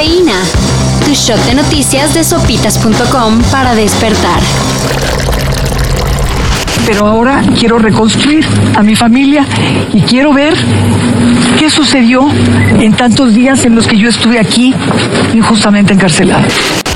Cafeína. Tu shot de noticias de sopitas.com para despertar. Pero ahora quiero reconstruir a mi familia y quiero ver qué sucedió en tantos días en los que yo estuve aquí injustamente encarcelado.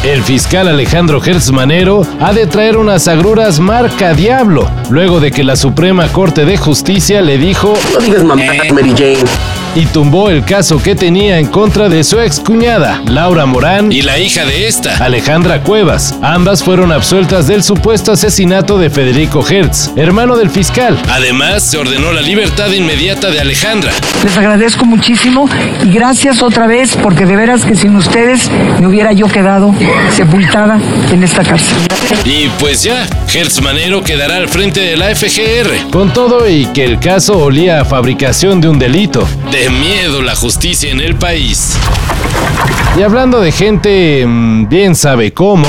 El fiscal Alejandro Hertz Manero ha de traer unas agruras marca diablo, luego de que la Suprema Corte de Justicia le dijo... No digas mamá, Mary Jane y tumbó el caso que tenía en contra de su ex cuñada, Laura Morán, y la hija de esta, Alejandra Cuevas. Ambas fueron absueltas del supuesto asesinato de Federico Hertz, hermano del fiscal. Además, se ordenó la libertad inmediata de Alejandra. Les agradezco muchísimo y gracias otra vez porque de veras que sin ustedes me hubiera yo quedado sepultada en esta cárcel. Y pues ya, Hertz Manero quedará al frente de la FGR. Con todo y que el caso olía a fabricación de un delito. De miedo la justicia en el país. Y hablando de gente, mm, bien sabe cómo.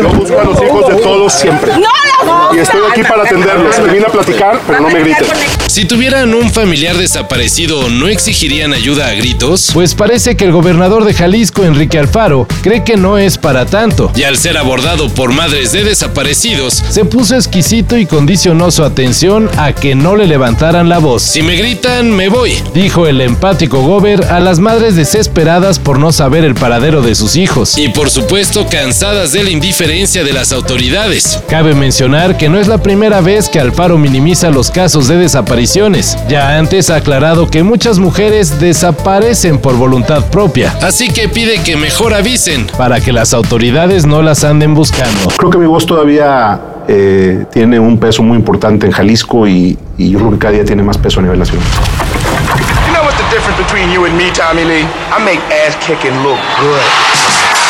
Yo busco a los hijos de todos siempre. Y estoy aquí para atenderlos. Me vine a platicar, pero no me griten. Si tuvieran un familiar desaparecido, ¿no exigirían ayuda a gritos? Pues parece que el gobernador de Jalisco, Enrique Alfaro, cree que no es para tanto. Y al ser abordado por madres de desaparecidos, se puso exquisito y condicionó su atención a que no le levantaran la voz. Si me gritan, me voy, dijo el empático Gober a las madres desesperadas por no saber el paradero de sus hijos. Y por supuesto, cansadas de la indiferencia de las autoridades. Cabe mencionar que no es la primera vez que Alfaro minimiza los casos de desaparición ya antes ha aclarado que muchas mujeres desaparecen por voluntad propia. Así que pide que mejor avisen para que las autoridades no las anden buscando. Creo que mi voz todavía eh, tiene un peso muy importante en Jalisco y, y yo creo que cada día tiene más peso a nivel nacional.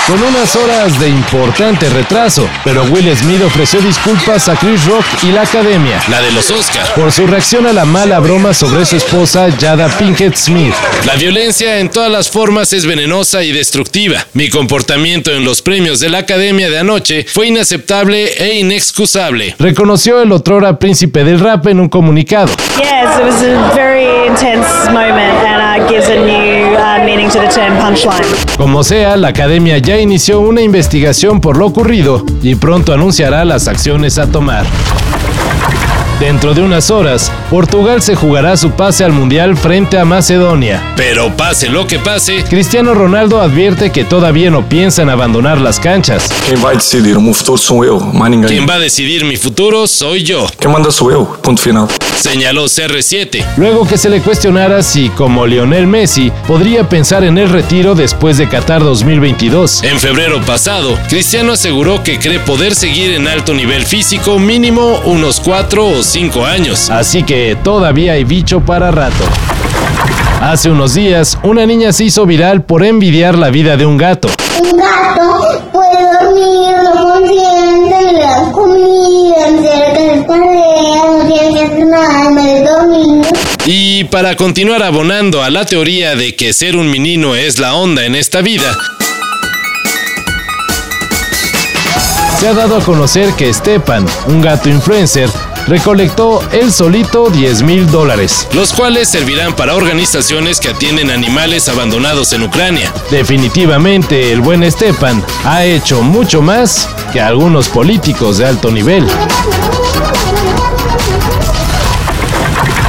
Con unas horas de importante retraso, pero Will Smith ofreció disculpas a Chris Rock y la academia, la de los Oscars, por su reacción a la mala broma sobre su esposa Jada Pinkett Smith. La violencia en todas las formas es venenosa y destructiva. Mi comportamiento en los premios de la academia de anoche fue inaceptable e inexcusable. Reconoció el otrora príncipe del rap en un comunicado. Yes, it was a very intense moment and uh, gives a new uh, meaning to the term punchline. Como sea, la academia ya inició una investigación por lo ocurrido y pronto anunciará las acciones a tomar. Dentro de unas horas, Portugal se jugará su pase al Mundial frente a Macedonia. Pero pase lo que pase, Cristiano Ronaldo advierte que todavía no piensa en abandonar las canchas. Quem vai decidir o meu futuro mais ninguém. Quien va a decidir mi futuro soy yo. Quem manda sou eu, ponto final. Señaló CR7. Luego que se le cuestionara si, como Lionel Messi, podría pensar en el retiro después de Qatar 2022. En febrero pasado, Cristiano aseguró que cree poder seguir en alto nivel físico mínimo unos 4 o 5 años. Así que todavía hay bicho para rato. Hace unos días, una niña se hizo viral por envidiar la vida de un gato. Un gato puede dormir, no consiente, le dan comida, cerca de Y para continuar abonando a la teoría de que ser un menino es la onda en esta vida, se ha dado a conocer que Stepan, un gato influencer, recolectó él solito 10 mil dólares, los cuales servirán para organizaciones que atienden animales abandonados en Ucrania. Definitivamente el buen Stepan ha hecho mucho más que algunos políticos de alto nivel.